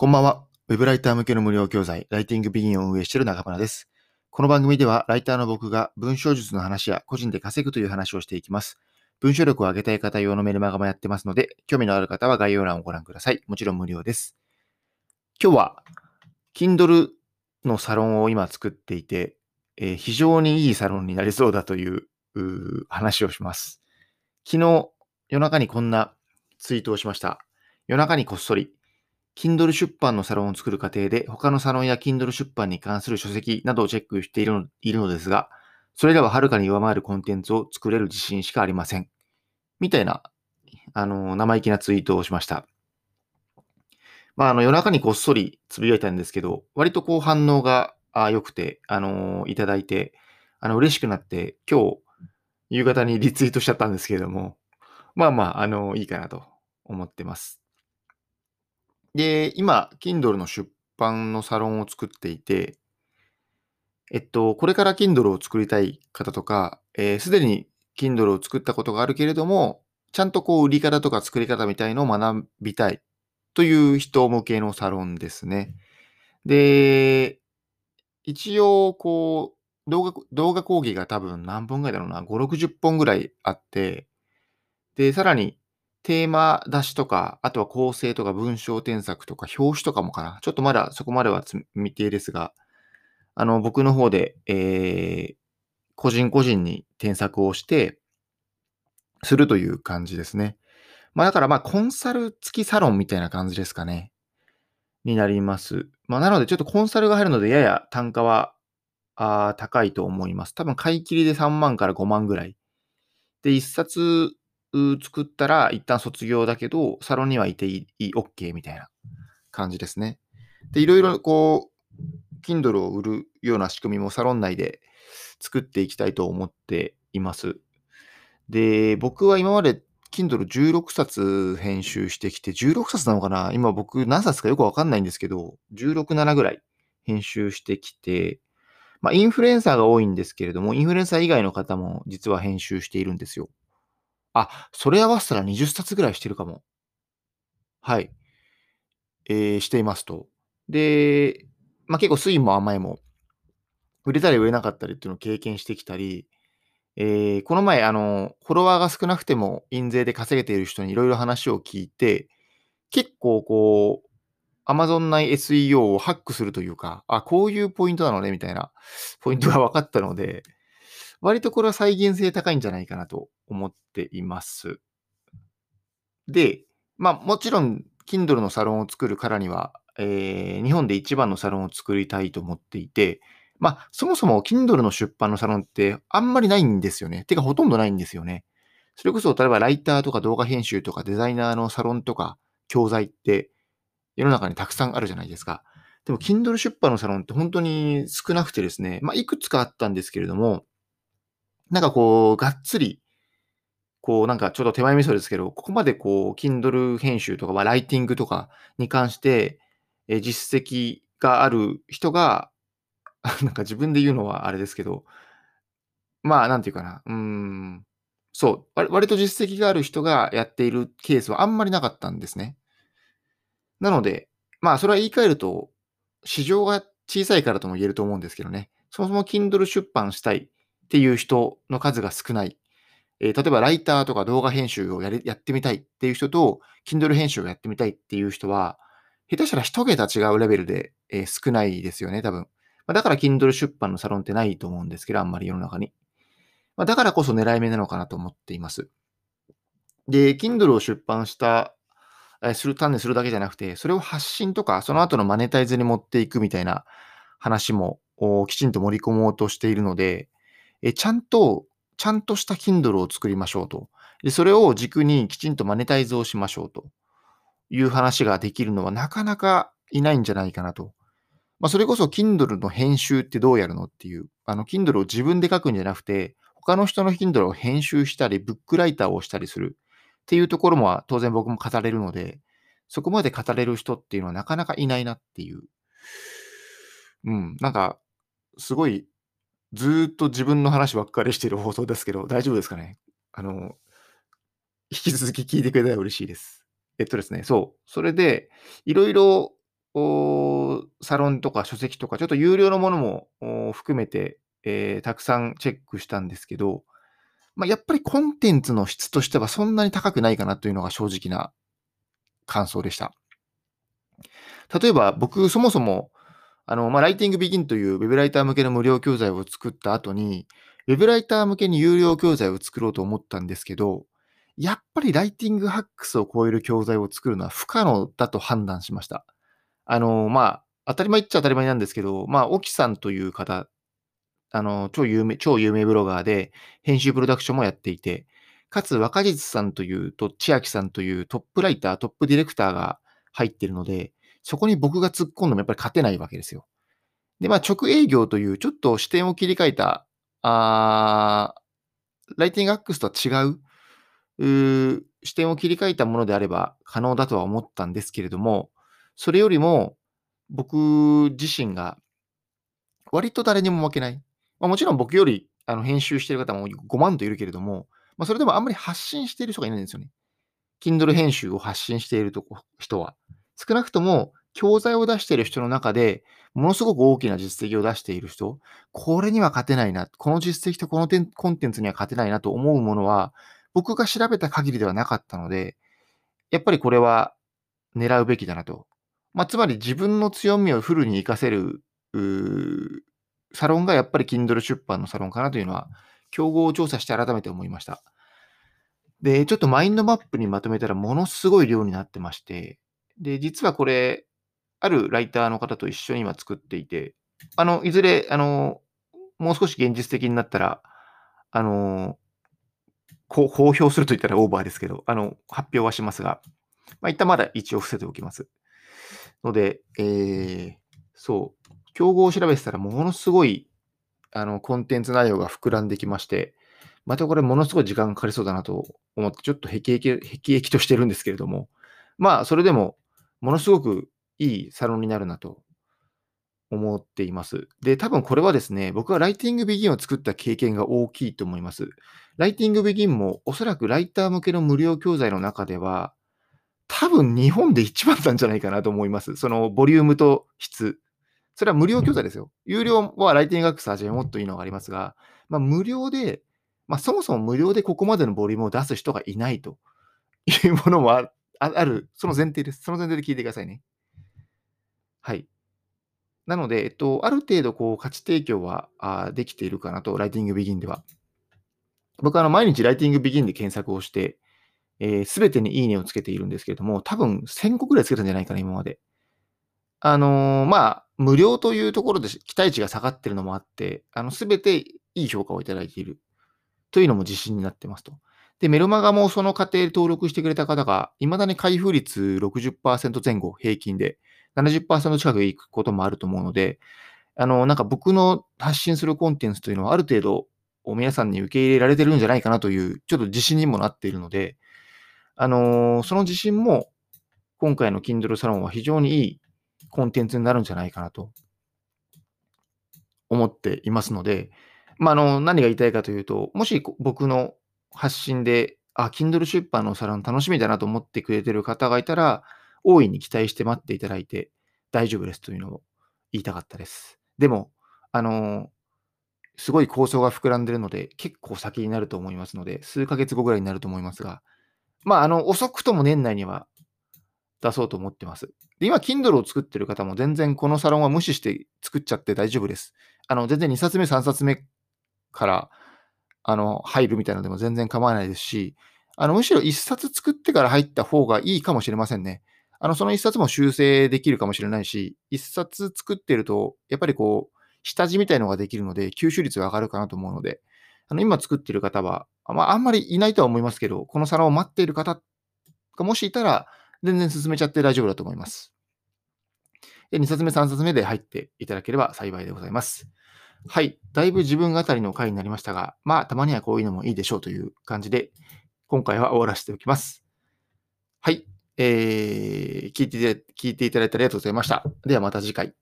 こんばんは。ウェブライター向けの無料教材、ライティングビギンを運営している中村です。この番組では、ライターの僕が文章術の話や個人で稼ぐという話をしていきます。文章力を上げたい方用のメルマガもやってますので、興味のある方は概要欄をご覧ください。もちろん無料です。今日は、Kindle のサロンを今作っていて、えー非常にいいサロンになりそうだという話をします。昨日、夜中にこんなツイートをしました。夜中にこっそり、Kindle 出版のサロンを作る過程で、他のサロンや Kindle 出版に関する書籍などをチェックしているのいるのですが、それらははるかに上回るコンテンツを作れる自信しかありません。みたいな、あの、生意気なツイートをしました。まあ、あの、夜中にこっそりつぶやいたんですけど、割とこう反応が良くて、あのいただいて、あの、嬉しくなって、今日、夕方にリツイートしちゃったんですけれども、まあまあ、あのいいかなと思ってます。で、今、Kindle の出版のサロンを作っていて、えっと、これから Kindle を作りたい方とか、えーすでに Kindle を作ったことがあるけれども、ちゃんとこう、売り方とか作り方みたいのを学びたいという人向けのサロンですね。で、一応、こう、動画、動画講義が多分何本ぐらいだろうな、5、60本ぐらいあって、で、さらに、テーマ出しとか、あとは構成とか文章添削とか表紙とかもかな。ちょっとまだそこまでは未定ですが、あの、僕の方で、えー、個人個人に添削をして、するという感じですね。まあだからまあコンサル付きサロンみたいな感じですかね。になります。まあなのでちょっとコンサルが入るのでやや単価はあ高いと思います。多分買い切りで3万から5万ぐらい。で、1冊作ったら一旦卒業だけど、サロンにはいていい、OK みたいな感じですね。で、いろいろこう、Kindle を売るような仕組みもサロン内で作っていきたいと思っています。で、僕は今まで Kindle16 冊編集してきて、16冊なのかな？今僕何冊かよくわかんないんですけど、16、7ぐらい編集してきて、まあ、インフルエンサーが多いんですけれども、インフルエンサー以外の方も実は編集しているんですよ。あ、それ合わせたら20冊ぐらいしてるかも。はい。えーしていますと。で、まあ、結構酸いも甘いも、売れたり売れなかったりっていうのを経験してきたり、えーこの前、あの、フォロワーが少なくても印税で稼げている人にいろいろ話を聞いて、結構こう、Amazon 内 SEO をハックするというか、あ、こういうポイントなのね、みたいなポイントが分かったので、割とこれは再現性高いんじゃないかなと思っています。で、まあもちろん Kindle のサロンを作るからには、えー日本で一番のサロンを作りたいと思っていて、まあそもそも Kindle の出版のサロンってあんまりないんですよね。てかほとんどないんですよね。それこそ例えばライターとか動画編集とかデザイナーのサロンとか教材って世の中にたくさんあるじゃないですか。でも Kindle 出版のサロンって本当に少なくてですね、まあいくつかあったんですけれども、なんかこう、がっつり、こう、なんかちょっと手前味噌ですけど、ここまでこう、Kindle 編集とか、まあ、ライティングとかに関して、え実績がある人が、なんか自分で言うのはあれですけど、まあ、なんていうかな、うーん、そう、割割と実績がある人がやっているケースはあんまりなかったんですね。なので、まあ、それは言い換えると、市場が小さいからとも言えると思うんですけどね、そもそも Kindle 出版したいっていう人の数が少ない。えー例えばライターとか動画編集をやりやってみたいっていう人と、Kindle 編集をやってみたいっていう人は、下手したら一桁違うレベルで、えー少ないですよね、多分。まあ、だから Kindle 出版のサロンってないと思うんですけど、あんまり世の中に。まあ、だからこそ狙い目なのかなと思っています。で、Kindle を出版した、えーする、単にするだけじゃなくて、それを発信とか、その後のマネタイズに持っていくみたいな話も、きちんと盛り込もうとしているので、えちゃんと、ちゃんとした Kindle を作りましょうと。で、それを軸にきちんとマネタイズをしましょうという話ができるのはなかなかいないんじゃないかなと。まあ、それこそ Kindle の編集ってどうやるのっていう、あの、Kindle を自分で書くんじゃなくて、他の人の Kindle を編集したり、ブックライターをしたりするっていうところも当然僕も語れるので、そこまで語れる人っていうのはなかなかいないなっていう。うん、なんか、すごい、ずっと自分の話ばっかりしている放送ですけど、大丈夫ですかね？あの、引き続き聞いてくれたら嬉しいです。えっとですね、そう。それで、いろいろサロンとか書籍とか、ちょっと有料のものも含めて、えー、たくさんチェックしたんですけど、まあ、やっぱりコンテンツの質としてはそんなに高くないかなというのが正直な感想でした。例えば僕そもそも、あの、まあ、ライティングビギンというウェブライター向けの無料教材を作った後に、ウェブライター向けに有料教材を作ろうと思ったんですけど、やっぱりライティングハックスを超える教材を作るのは不可能だと判断しました。あの、まあ、当たり前っちゃ当たり前なんですけど、まあ、沖さんという方、あの、超有名、超有名ブロガーで、編集プロダクションもやっていて、かつ若実さんというと、千秋さんというトップライター、トップディレクターが入っているので、そこに僕が突っ込んでもやっぱり勝てないわけですよ。で、まあ、直営業というちょっと視点を切り替えた、あライティングアックスとは違うう視点を切り替えたものであれば可能だとは思ったんですけれども、それよりも僕自身が割と誰にも負けない。まあ、もちろん僕よりあの編集してる方も5万といるけれども、まあ、それでもあんまり発信している人がいないんですよね。Kindle 編集を発信しているとこ人は。少なくとも教材を出している人の中で、ものすごく大きな実績を出している人、これには勝てないな、この実績とこのコンテンツには勝てないなと思うものは、僕が調べた限りではなかったので、やっぱりこれは狙うべきだなと。まあ、つまり自分の強みをフルに活かせる、サロンがやっぱり Kindle 出版のサロンかなというのは、競合を調査して改めて思いました。で、ちょっとマインドマップにまとめたらものすごい量になってまして、で、実はこれ、あるライターの方と一緒に今作っていて、あの、いずれ、あの、もう少し現実的になったら、あの、公表すると言ったらオーバーですけど、あの、発表はしますが、まあ、一旦まだ一応伏せておきます。ので、えー、そう、競合を調べてたらものすごい、あの、コンテンツ内容が膨らんできまして、またこれものすごい時間かかりそうだなと思って、ちょっとへきへき、へきへきとしてるんですけれども、まあ、それでも、ものすごくいいサロンになるなと思っています。で、多分これはですね、僕はライティングビギンを作った経験が大きいと思います。ライティングビギンもおそらくライター向けの無料教材の中では、多分日本で一番なんじゃないかなと思います。そのボリュームと質。それは無料教材ですよ。有料はライティングアクスはじめもっといいのがありますが、まあ、無料で、まあ、そもそも無料でここまでのボリュームを出す人がいないというものもあっある、その前提です。その前提で聞いてくださいね。はい。なので、えっと、ある程度、こう、価値提供はあできているかなと、ライティングビギンでは。僕はあの毎日ライティングビギンで検索をして、す、えー、べ、てにいいねをつけているんですけれども、多分1000個くらいつけたんじゃないかな、今まで。あのー、まあ、無料というところで期待値が下がってるのもあって、あの、すべていい評価をいただいているというのも自信になってますと。で、メルマガもその過程で登録してくれた方が、未だに開封率60%前後平均で70%近くいくこともあると思うので、あの、なんか僕の発信するコンテンツというのはある程度皆さんに受け入れられてるんじゃないかなという、ちょっと自信にもなっているので、あのー、その自信も今回の Kindle サロンは非常にいいコンテンツになるんじゃないかなと思っていますので、まあ、あの、何が言いたいかというと、もし僕の発信で、あ、Kindle 出版のサロン楽しみだなと思ってくれてる方がいたら、大いに期待して待っていただいて大丈夫ですというのを言いたかったです。でも、あの、すごい構想が膨らんでるので、結構先になると思いますので、数ヶ月後ぐらいになると思いますが、まあ、あの、遅くとも年内には出そうと思ってます。で、今、Kindle を作ってる方も全然このサロンは無視して作っちゃって大丈夫です。あの、全然2冊目、3冊目から、あの、入るみたいなのでも全然構わないですし、あの、むしろ1冊作ってから入った方がいいかもしれませんね。あの、その一冊も修正できるかもしれないし、一冊作ってると、やっぱりこう、下地みたいのができるので、吸収率が上がるかなと思うので、あの、今作ってる方は、まあ、あんまりいないとは思いますけど、この皿を待っている方がもしいたら、全然進めちゃって大丈夫だと思います。で、2冊目、3冊目で入っていただければ幸いでございます。はい。だいぶ自分語りの回になりましたが、まあ、たまにはこういうのもいいでしょうという感じで、今回は終わらせておきます。はい。えー、聞いて、聞いていただいてありがとうございました。ではまた次回。